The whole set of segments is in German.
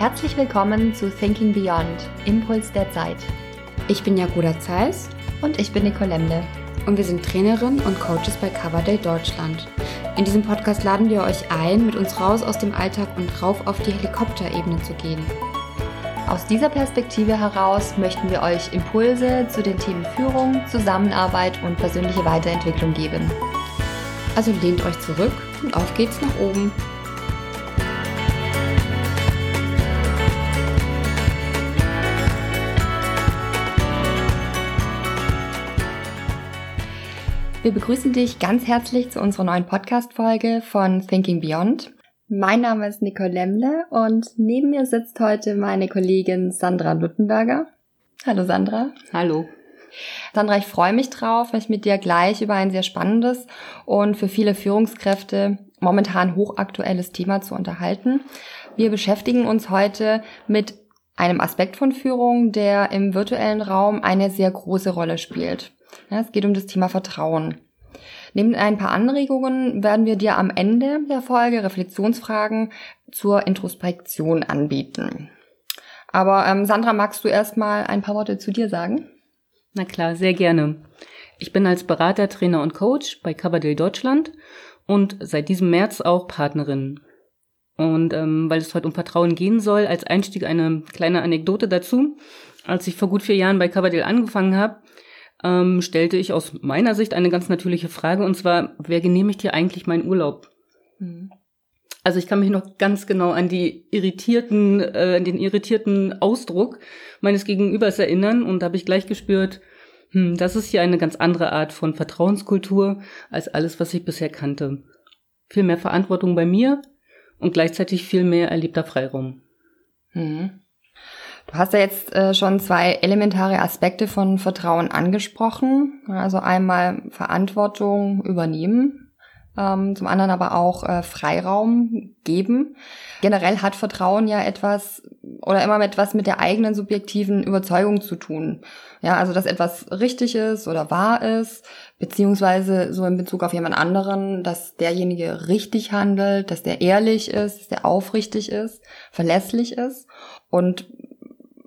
Herzlich willkommen zu Thinking Beyond, Impuls der Zeit. Ich bin Jagoda Zeiss und ich bin Nicole Lemle. Und wir sind Trainerinnen und Coaches bei Coverdale Deutschland. In diesem Podcast laden wir euch ein, mit uns raus aus dem Alltag und rauf auf die Helikopterebene zu gehen. Aus dieser Perspektive heraus möchten wir euch Impulse zu den Themen Führung, Zusammenarbeit und persönliche Weiterentwicklung geben. Also lehnt euch zurück und auf geht's nach oben. Wir begrüßen dich ganz herzlich zu unserer neuen Podcast-Folge von Thinking Beyond. Mein Name ist Nicole Lemle und neben mir sitzt heute meine Kollegin Sandra Luttenberger. Hallo Sandra. Hallo. Sandra, ich freue mich drauf, mich mit dir gleich über ein sehr spannendes und für viele Führungskräfte momentan hochaktuelles Thema zu unterhalten. Wir beschäftigen uns heute mit einem Aspekt von Führung, der im virtuellen Raum eine sehr große Rolle spielt. Ja, es geht um das Thema Vertrauen. Neben ein paar Anregungen werden wir dir am Ende der Folge Reflexionsfragen zur Introspektion anbieten. Aber ähm, Sandra, magst du erstmal ein paar Worte zu dir sagen? Na klar, sehr gerne. Ich bin als Berater, Trainer und Coach bei Coverdale Deutschland und seit diesem März auch Partnerin. Und ähm, weil es heute um Vertrauen gehen soll, als Einstieg eine kleine Anekdote dazu. Als ich vor gut vier Jahren bei Coverdale angefangen habe, ähm, stellte ich aus meiner Sicht eine ganz natürliche Frage, und zwar, wer genehmigt hier eigentlich meinen Urlaub? Mhm. Also ich kann mich noch ganz genau an die irritierten, äh, den irritierten Ausdruck meines Gegenübers erinnern und da habe ich gleich gespürt, hm, das ist hier eine ganz andere Art von Vertrauenskultur als alles, was ich bisher kannte. Viel mehr Verantwortung bei mir und gleichzeitig viel mehr erlebter Freiraum. Mhm. Du hast ja jetzt äh, schon zwei elementare Aspekte von Vertrauen angesprochen. Also einmal Verantwortung übernehmen, ähm, zum anderen aber auch äh, Freiraum geben. Generell hat Vertrauen ja etwas oder immer etwas mit der eigenen subjektiven Überzeugung zu tun. Ja, also dass etwas richtig ist oder wahr ist, beziehungsweise so in Bezug auf jemand anderen, dass derjenige richtig handelt, dass der ehrlich ist, dass der aufrichtig ist, verlässlich ist. Und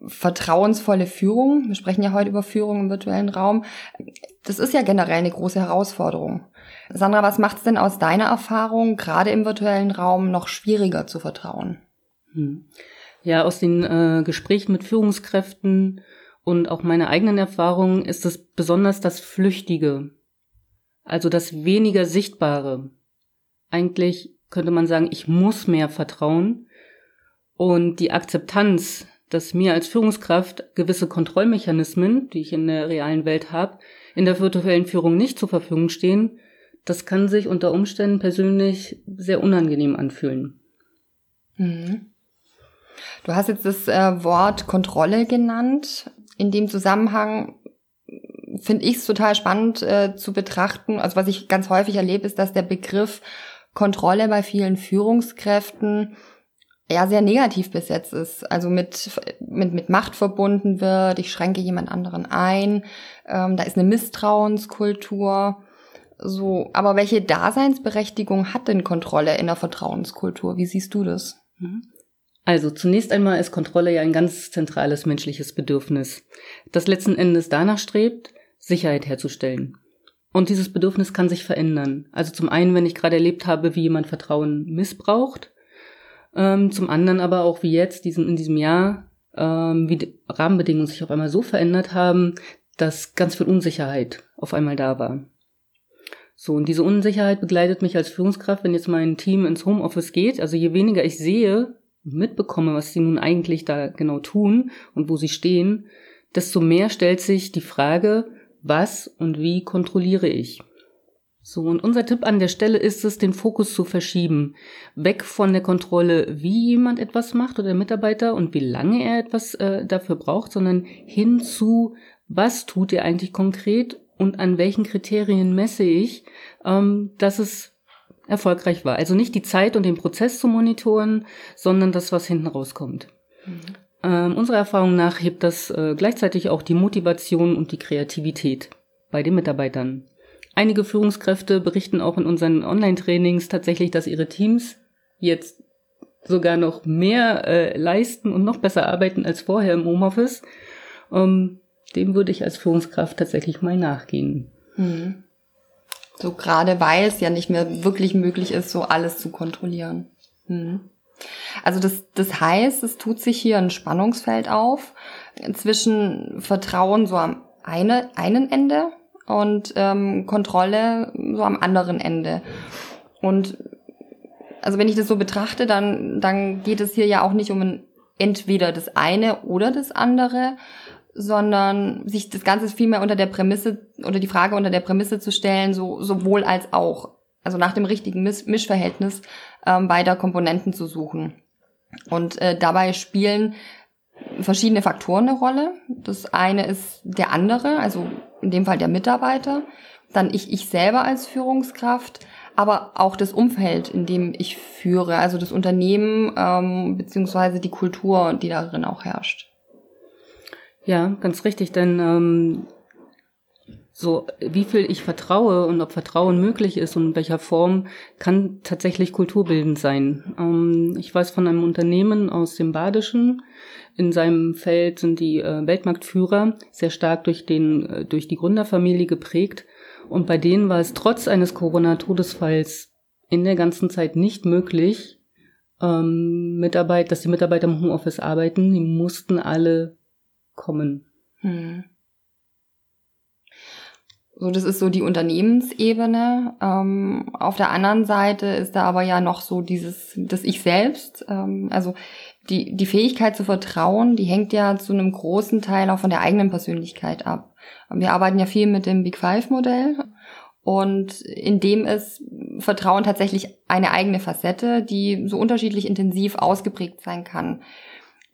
vertrauensvolle Führung, wir sprechen ja heute über Führung im virtuellen Raum, das ist ja generell eine große Herausforderung. Sandra, was macht es denn aus deiner Erfahrung, gerade im virtuellen Raum, noch schwieriger zu vertrauen? Hm. Ja, aus den äh, Gesprächen mit Führungskräften und auch meiner eigenen Erfahrung ist es besonders das Flüchtige, also das weniger Sichtbare. Eigentlich könnte man sagen, ich muss mehr vertrauen und die Akzeptanz dass mir als Führungskraft gewisse Kontrollmechanismen, die ich in der realen Welt habe, in der virtuellen Führung nicht zur Verfügung stehen, das kann sich unter Umständen persönlich sehr unangenehm anfühlen. Mhm. Du hast jetzt das äh, Wort Kontrolle genannt. In dem Zusammenhang finde ich es total spannend äh, zu betrachten. Also was ich ganz häufig erlebe, ist, dass der Begriff Kontrolle bei vielen Führungskräften ja sehr negativ besetzt ist, also mit, mit, mit Macht verbunden wird, ich schränke jemand anderen ein, ähm, da ist eine Misstrauenskultur. So, aber welche Daseinsberechtigung hat denn Kontrolle in der Vertrauenskultur? Wie siehst du das? Mhm. Also zunächst einmal ist Kontrolle ja ein ganz zentrales menschliches Bedürfnis, das letzten Endes danach strebt, Sicherheit herzustellen. Und dieses Bedürfnis kann sich verändern. Also zum einen, wenn ich gerade erlebt habe, wie jemand Vertrauen missbraucht, ähm, zum anderen aber auch wie jetzt, diesen, in diesem Jahr, ähm, wie die Rahmenbedingungen sich auf einmal so verändert haben, dass ganz viel Unsicherheit auf einmal da war. So, und diese Unsicherheit begleitet mich als Führungskraft, wenn jetzt mein Team ins Homeoffice geht. Also je weniger ich sehe, mitbekomme, was sie nun eigentlich da genau tun und wo sie stehen, desto mehr stellt sich die Frage, was und wie kontrolliere ich? So, und unser Tipp an der Stelle ist es, den Fokus zu verschieben. Weg von der Kontrolle, wie jemand etwas macht oder der Mitarbeiter und wie lange er etwas äh, dafür braucht, sondern hin zu, was tut er eigentlich konkret und an welchen Kriterien messe ich, ähm, dass es erfolgreich war. Also nicht die Zeit und den Prozess zu monitoren, sondern das, was hinten rauskommt. Mhm. Ähm, unserer Erfahrung nach hebt das äh, gleichzeitig auch die Motivation und die Kreativität bei den Mitarbeitern. Einige Führungskräfte berichten auch in unseren Online-Trainings tatsächlich, dass ihre Teams jetzt sogar noch mehr äh, leisten und noch besser arbeiten als vorher im Homeoffice, ähm, dem würde ich als Führungskraft tatsächlich mal nachgehen. Mhm. So gerade weil es ja nicht mehr wirklich möglich ist, so alles zu kontrollieren. Mhm. Also das, das heißt, es tut sich hier ein Spannungsfeld auf zwischen Vertrauen so am eine, einen Ende und ähm, Kontrolle so am anderen Ende. Und also wenn ich das so betrachte, dann, dann geht es hier ja auch nicht um ein entweder das eine oder das andere, sondern sich das Ganze vielmehr unter der Prämisse oder die Frage unter der Prämisse zu stellen, so sowohl als auch, also nach dem richtigen Misch Mischverhältnis ähm, beider Komponenten zu suchen. Und äh, dabei spielen verschiedene Faktoren eine Rolle. Das eine ist der andere, also in dem Fall der Mitarbeiter, dann ich, ich selber als Führungskraft, aber auch das Umfeld, in dem ich führe, also das Unternehmen ähm, beziehungsweise die Kultur, die darin auch herrscht. Ja, ganz richtig, denn ähm, so wie viel ich vertraue und ob Vertrauen möglich ist und in welcher Form kann tatsächlich kulturbildend sein. Ähm, ich weiß von einem Unternehmen aus dem Badischen. In seinem Feld sind die äh, Weltmarktführer sehr stark durch den äh, durch die Gründerfamilie geprägt und bei denen war es trotz eines Corona-Todesfalls in der ganzen Zeit nicht möglich, ähm, Mitarbeit, dass die Mitarbeiter im Homeoffice arbeiten. Die mussten alle kommen. Hm. So, das ist so die Unternehmensebene. Ähm, auf der anderen Seite ist da aber ja noch so dieses, das Ich selbst. Ähm, also die, die Fähigkeit zu vertrauen, die hängt ja zu einem großen Teil auch von der eigenen Persönlichkeit ab. Wir arbeiten ja viel mit dem Big Five Modell und in dem ist Vertrauen tatsächlich eine eigene Facette, die so unterschiedlich intensiv ausgeprägt sein kann.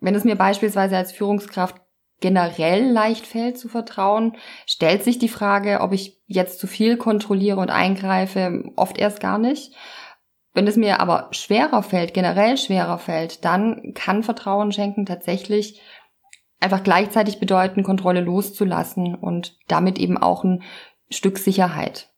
Wenn es mir beispielsweise als Führungskraft generell leicht fällt zu vertrauen, stellt sich die Frage, ob ich jetzt zu viel kontrolliere und eingreife, oft erst gar nicht. Wenn es mir aber schwerer fällt, generell schwerer fällt, dann kann Vertrauen schenken tatsächlich einfach gleichzeitig bedeuten, Kontrolle loszulassen und damit eben auch ein Stück Sicherheit.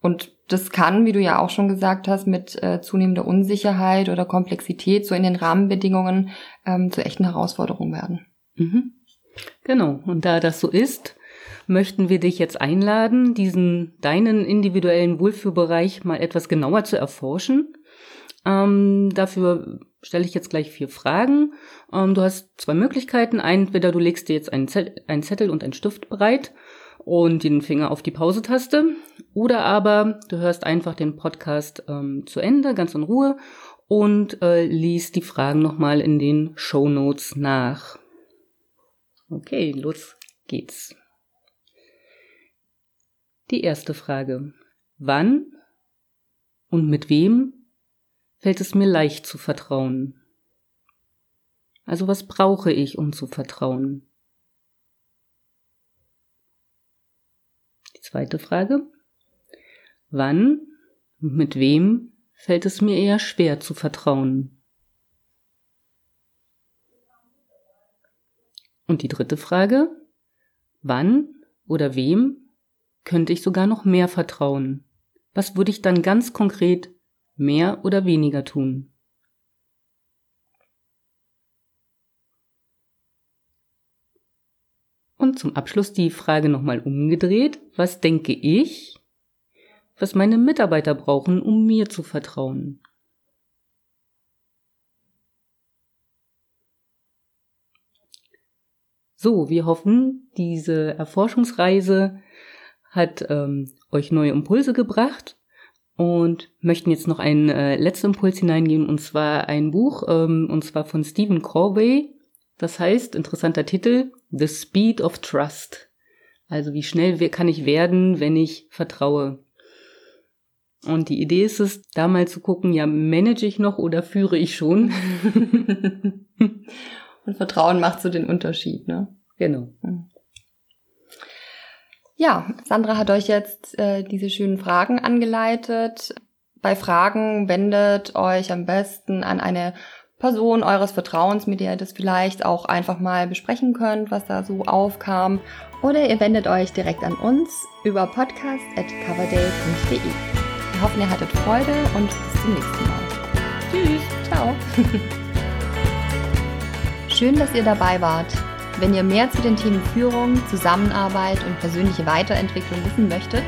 Und das kann, wie du ja auch schon gesagt hast, mit äh, zunehmender Unsicherheit oder Komplexität so in den Rahmenbedingungen ähm, zu echten Herausforderungen werden. Mhm. Genau. Und da das so ist, möchten wir dich jetzt einladen, diesen deinen individuellen Wohlfühlbereich mal etwas genauer zu erforschen. Ähm, dafür stelle ich jetzt gleich vier Fragen. Ähm, du hast zwei Möglichkeiten. Entweder du legst dir jetzt einen, Zettel, einen Zettel und einen Stift bereit und den Finger auf die Pause-Taste. Oder aber du hörst einfach den Podcast ähm, zu Ende, ganz in Ruhe, und äh, liest die Fragen nochmal in den Show Notes nach. Okay, los geht's. Die erste Frage. Wann und mit wem fällt es mir leicht zu vertrauen? Also was brauche ich, um zu vertrauen? Die zweite Frage. Wann und mit wem fällt es mir eher schwer zu vertrauen? Und die dritte Frage. Wann oder wem könnte ich sogar noch mehr vertrauen? Was würde ich dann ganz konkret mehr oder weniger tun? Und zum Abschluss die Frage nochmal umgedreht. Was denke ich, was meine Mitarbeiter brauchen, um mir zu vertrauen? So, wir hoffen, diese Erforschungsreise hat ähm, euch neue Impulse gebracht und möchten jetzt noch einen äh, letzten Impuls hineingeben, und zwar ein Buch, ähm, und zwar von Stephen Corvey. Das heißt, interessanter Titel, The Speed of Trust. Also wie schnell kann ich werden, wenn ich vertraue. Und die Idee ist es, da mal zu gucken, ja, manage ich noch oder führe ich schon? und Vertrauen macht so den Unterschied, ne? Genau. Hm. Ja, Sandra hat euch jetzt äh, diese schönen Fragen angeleitet. Bei Fragen wendet euch am besten an eine Person eures Vertrauens, mit der ihr das vielleicht auch einfach mal besprechen könnt, was da so aufkam. Oder ihr wendet euch direkt an uns über podcast.coverdale.de. Wir hoffen, ihr hattet Freude und bis zum nächsten Mal. Tschüss. Ciao. Schön, dass ihr dabei wart. Wenn ihr mehr zu den Themen Führung, Zusammenarbeit und persönliche Weiterentwicklung wissen möchtet,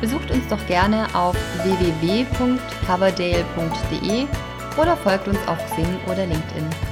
besucht uns doch gerne auf www.coverdale.de oder folgt uns auf Xing oder LinkedIn.